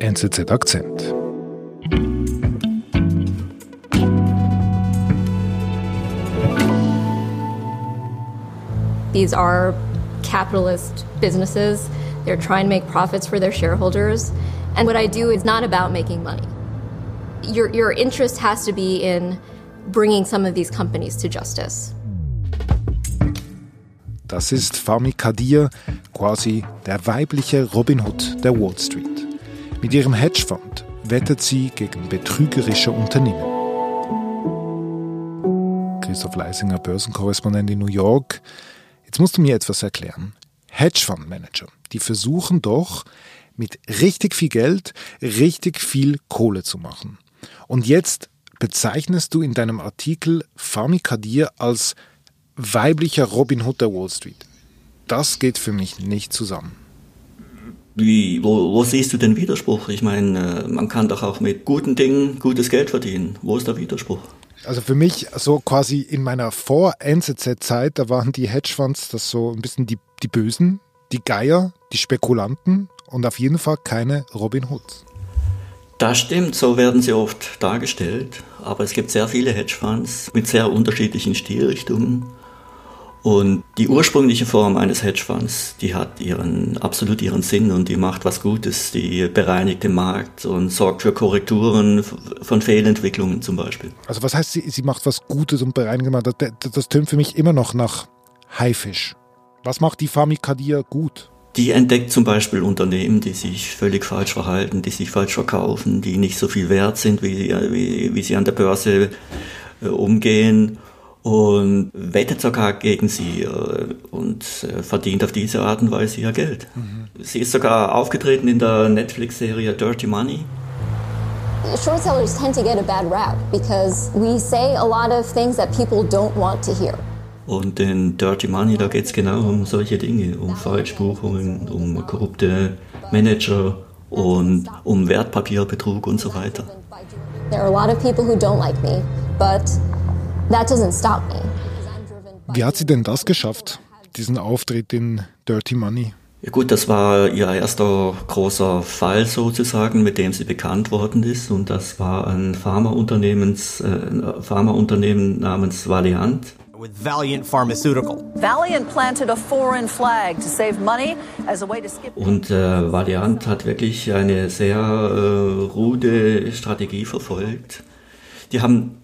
NZZ Akzent. These are capitalist businesses. They're trying to make profits for their shareholders. And what I do is not about making money. Your, your interest has to be in bringing some of these companies to justice. Das ist Fami Kadir, quasi der weibliche Robin Hood der Wall Street. Mit ihrem Hedgefonds wettet sie gegen betrügerische Unternehmen. Christoph Leisinger, Börsenkorrespondent in New York. Jetzt musst du mir etwas erklären. Hedgefondsmanager, die versuchen doch mit richtig viel Geld richtig viel Kohle zu machen. Und jetzt bezeichnest du in deinem Artikel Fami Kadir als weiblicher Robin Hood der Wall Street. Das geht für mich nicht zusammen. Wie, wo, wo siehst du den Widerspruch? Ich meine, äh, man kann doch auch mit guten Dingen gutes Geld verdienen. Wo ist der Widerspruch? Also für mich so quasi in meiner Vor-NZZ-Zeit, da waren die Hedgefonds das so ein bisschen die, die Bösen, die Geier, die Spekulanten und auf jeden Fall keine Robin Hoods. Das stimmt, so werden sie oft dargestellt. Aber es gibt sehr viele Hedgefonds mit sehr unterschiedlichen Stilrichtungen. Und die ursprüngliche Form eines Hedgefonds, die hat ihren, absolut ihren Sinn und die macht was Gutes, die bereinigt den Markt und sorgt für Korrekturen von Fehlentwicklungen zum Beispiel. Also was heißt, sie, sie macht was Gutes und bereinigt den Markt? Das, das, das tönt für mich immer noch nach Haifisch. Was macht die Famikadia gut? Die entdeckt zum Beispiel Unternehmen, die sich völlig falsch verhalten, die sich falsch verkaufen, die nicht so viel wert sind, wie, wie, wie sie an der Börse äh, umgehen und wettet sogar gegen sie äh, und äh, verdient auf diese Art und Weise ihr Geld. Mhm. Sie ist sogar aufgetreten in der Netflix-Serie Dirty Money. Short sellers tend to get a bad rap because we say a lot of things that people don't want to hear. Und in Dirty Money, da geht es genau um solche Dinge, um Falschbuchungen, um korrupte Manager und um Wertpapierbetrug und so weiter. There are a lot of people who don't like me, but Wie hat sie denn das geschafft, diesen Auftritt in Dirty Money? Ja gut, das war ihr erster großer Fall sozusagen, mit dem sie bekannt worden ist. Und das war ein Pharmaunternehmens, äh, Pharmaunternehmen namens Valiant. With Valiant Pharmaceutical. Valiant planted a foreign flag to save money as a way to skip. Und äh, Valiant hat wirklich eine sehr äh, rude Strategie verfolgt. Die haben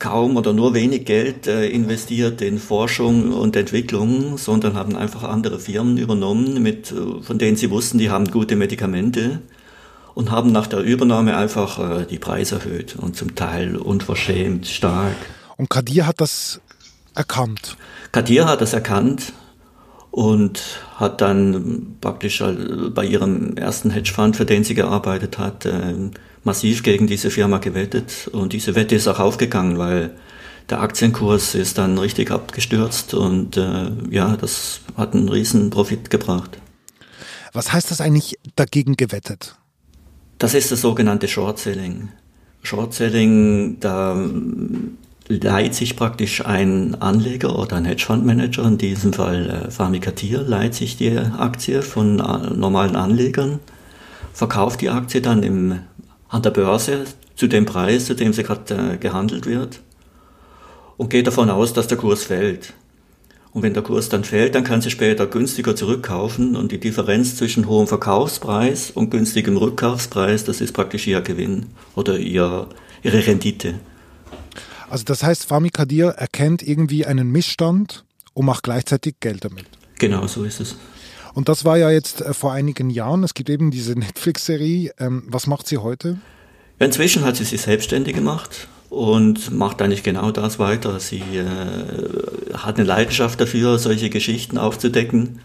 kaum oder nur wenig Geld äh, investiert in Forschung und Entwicklung, sondern haben einfach andere Firmen übernommen, mit, äh, von denen sie wussten, die haben gute Medikamente und haben nach der Übernahme einfach äh, die Preise erhöht und zum Teil unverschämt stark. Und Kadir hat das erkannt. Kadir hat das erkannt und hat dann praktisch bei ihrem ersten Hedgefonds, für den sie gearbeitet hat, massiv gegen diese Firma gewettet. Und diese Wette ist auch aufgegangen, weil der Aktienkurs ist dann richtig abgestürzt und äh, ja, das hat einen riesen Profit gebracht. Was heißt das eigentlich dagegen gewettet? Das ist das sogenannte Short Selling. Short Selling, da leiht sich praktisch ein Anleger oder ein Hedgefondsmanager, in diesem Fall äh, leiht sich die Aktie von äh, normalen Anlegern, verkauft die Aktie dann im an der Börse zu dem Preis, zu dem sie gerade äh, gehandelt wird und geht davon aus, dass der Kurs fällt. Und wenn der Kurs dann fällt, dann kann sie später günstiger zurückkaufen und die Differenz zwischen hohem Verkaufspreis und günstigem Rückkaufspreis, das ist praktisch ihr Gewinn oder ihr, ihre Rendite. Also das heißt, Fami Kadir erkennt irgendwie einen Missstand und macht gleichzeitig Geld damit. Genau, so ist es. Und das war ja jetzt äh, vor einigen Jahren. Es gibt eben diese Netflix-Serie. Ähm, was macht sie heute? Inzwischen hat sie sich selbstständig gemacht und macht eigentlich genau das weiter. Sie äh, hat eine Leidenschaft dafür, solche Geschichten aufzudecken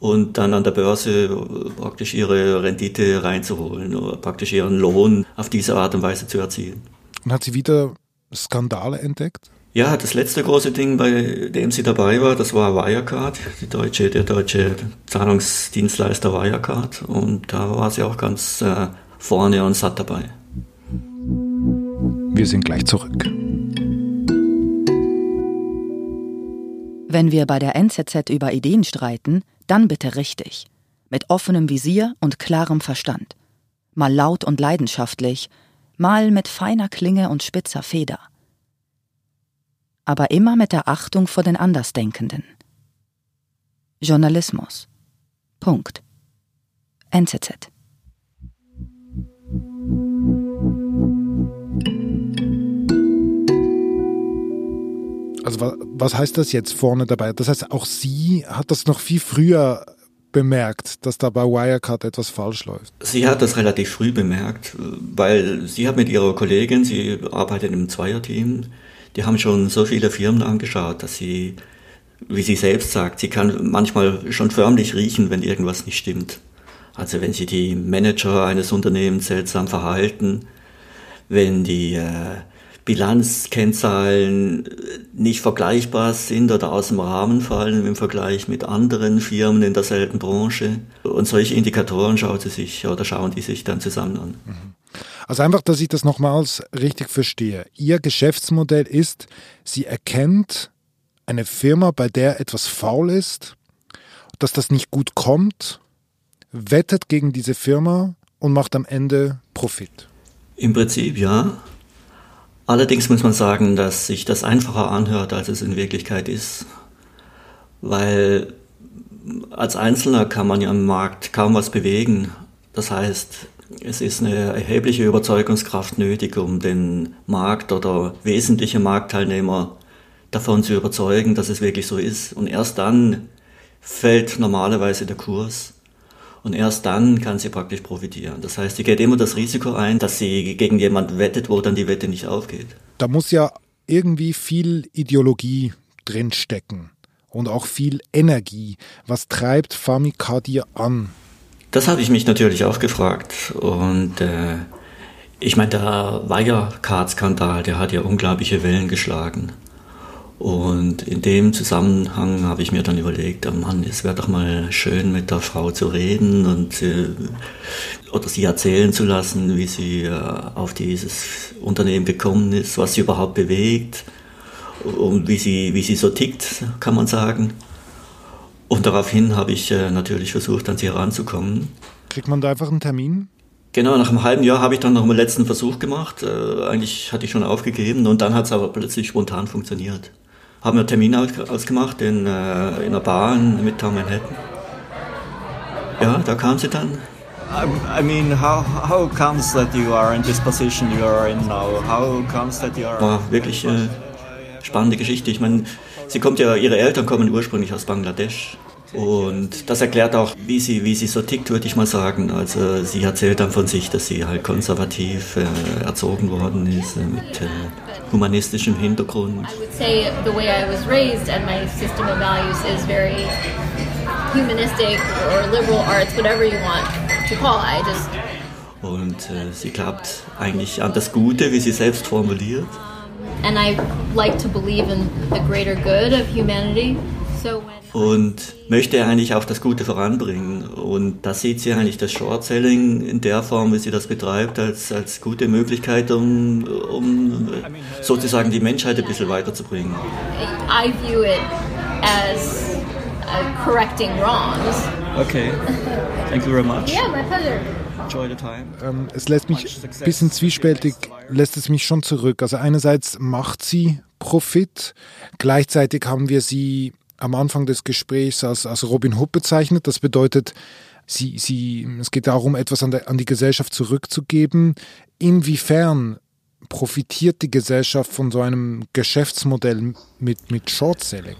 und dann an der Börse praktisch ihre Rendite reinzuholen oder praktisch ihren Lohn auf diese Art und Weise zu erzielen. Und hat sie wieder Skandale entdeckt? Ja, das letzte große Ding, bei dem sie dabei war, das war Wirecard, die deutsche, der deutsche Zahlungsdienstleister Wirecard. Und da war sie auch ganz äh, vorne und satt dabei. Wir sind gleich zurück. Wenn wir bei der NZZ über Ideen streiten, dann bitte richtig. Mit offenem Visier und klarem Verstand. mal laut und leidenschaftlich, mal mit feiner Klinge und spitzer Feder. Aber immer mit der Achtung vor den Andersdenkenden. Journalismus. Punkt. NZZ. Also was heißt das jetzt vorne dabei? Das heißt, auch sie hat das noch viel früher bemerkt, dass da bei Wirecard etwas falsch läuft? Sie hat das relativ früh bemerkt, weil sie hat mit ihrer Kollegin, sie arbeitet im Zweierteam, die haben schon so viele Firmen angeschaut, dass sie, wie sie selbst sagt, sie kann manchmal schon förmlich riechen, wenn irgendwas nicht stimmt. Also wenn sie die Manager eines Unternehmens seltsam verhalten, wenn die äh, Bilanzkennzahlen nicht vergleichbar sind oder aus dem Rahmen fallen im Vergleich mit anderen Firmen in derselben Branche. Und solche Indikatoren schaut sie sich oder schauen die sich dann zusammen an. Also einfach, dass ich das nochmals richtig verstehe. Ihr Geschäftsmodell ist, sie erkennt eine Firma, bei der etwas faul ist, dass das nicht gut kommt, wettet gegen diese Firma und macht am Ende Profit. Im Prinzip ja. Allerdings muss man sagen, dass sich das einfacher anhört, als es in Wirklichkeit ist, weil als Einzelner kann man ja am Markt kaum was bewegen. Das heißt, es ist eine erhebliche Überzeugungskraft nötig, um den Markt oder wesentliche Marktteilnehmer davon zu überzeugen, dass es wirklich so ist. Und erst dann fällt normalerweise der Kurs. Und erst dann kann sie praktisch profitieren. Das heißt, sie geht immer das Risiko ein, dass sie gegen jemand wettet, wo dann die Wette nicht aufgeht. Da muss ja irgendwie viel Ideologie drinstecken und auch viel Energie. Was treibt Famikadir an? Das habe ich mich natürlich auch gefragt. Und äh, ich meine, der Wirecard-Skandal, der hat ja unglaubliche Wellen geschlagen. Und in dem Zusammenhang habe ich mir dann überlegt, oh Mann, es wäre doch mal schön, mit der Frau zu reden und äh, oder sie erzählen zu lassen, wie sie äh, auf dieses Unternehmen gekommen ist, was sie überhaupt bewegt und wie sie, wie sie so tickt, kann man sagen. Und daraufhin habe ich äh, natürlich versucht, an sie heranzukommen. Kriegt man da einfach einen Termin? Genau, nach einem halben Jahr habe ich dann noch einen letzten Versuch gemacht. Äh, eigentlich hatte ich schon aufgegeben und dann hat es aber plötzlich spontan funktioniert haben wir einen Termin ausgemacht in, äh, in einer Bar in Midtown Manhattan. Ja, da kam sie dann. I mean, how how comes that you are in this position you are in now? How comes that you are? War wirklich äh, spannende Geschichte. Ich meine, sie kommt ja, ihre Eltern kommen ursprünglich aus Bangladesch und das erklärt auch, wie sie, wie sie so tickt, würde ich mal sagen. Also sie erzählt dann von sich, dass sie halt konservativ äh, erzogen worden ist, äh, mit äh, humanistischem Hintergrund. I would say the way I was raised and my system of values is very humanistic or liberal arts, whatever you want to call it. I just und äh, sie glaubt eigentlich an das Gute, wie sie selbst formuliert. Und möchte eigentlich auch das Gute voranbringen. Und da sieht sie eigentlich das Short-Selling in der Form, wie sie das betreibt, als, als gute Möglichkeit, um, um sozusagen die Menschheit ein bisschen weiterzubringen. I view it as uh, correcting wrongs. Okay. Thank you very much. Yeah, my pleasure. Ähm, es lässt mich ein bisschen zwiespältig, lässt es mich schon zurück. Also einerseits macht sie Profit, gleichzeitig haben wir sie am Anfang des Gesprächs als, als Robin Hood bezeichnet. Das bedeutet, sie, sie, es geht darum, etwas an, der, an die Gesellschaft zurückzugeben. Inwiefern profitiert die Gesellschaft von so einem Geschäftsmodell mit, mit Short-Selling?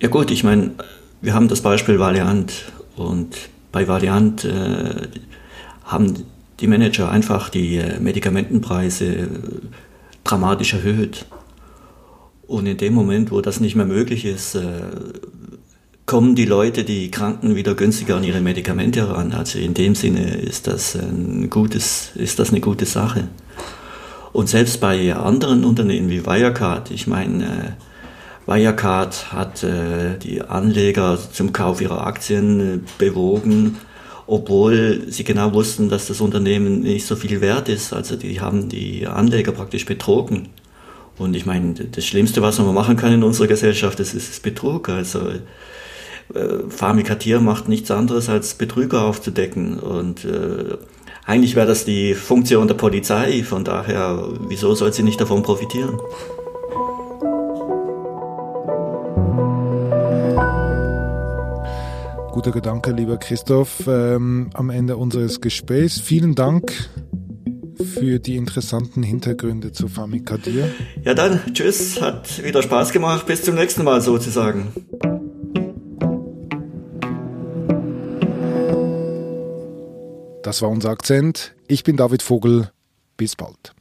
Ja gut, ich meine, wir haben das Beispiel Valiant und bei Valiant äh, haben die Manager einfach die äh, Medikamentenpreise äh, dramatisch erhöht. Und in dem Moment, wo das nicht mehr möglich ist, äh, kommen die Leute, die Kranken wieder günstiger an ihre Medikamente heran. Also in dem Sinne ist das ein gutes, ist das eine gute Sache. Und selbst bei anderen Unternehmen wie Wirecard, ich meine, Wirecard hat die Anleger zum Kauf ihrer Aktien bewogen, obwohl sie genau wussten, dass das Unternehmen nicht so viel wert ist. Also die haben die Anleger praktisch betrogen. Und ich meine, das Schlimmste, was man machen kann in unserer Gesellschaft, das ist Betrug. Also äh, Pharmikatier macht nichts anderes als Betrüger aufzudecken. Und äh, Eigentlich wäre das die Funktion der Polizei, von daher, wieso soll sie nicht davon profitieren? Guter Gedanke, lieber Christoph, ähm, am Ende unseres Gesprächs. Vielen Dank für die interessanten Hintergründe zu Famikadir. Ja dann, tschüss, hat wieder Spaß gemacht. Bis zum nächsten Mal sozusagen. Das war unser Akzent. Ich bin David Vogel. Bis bald.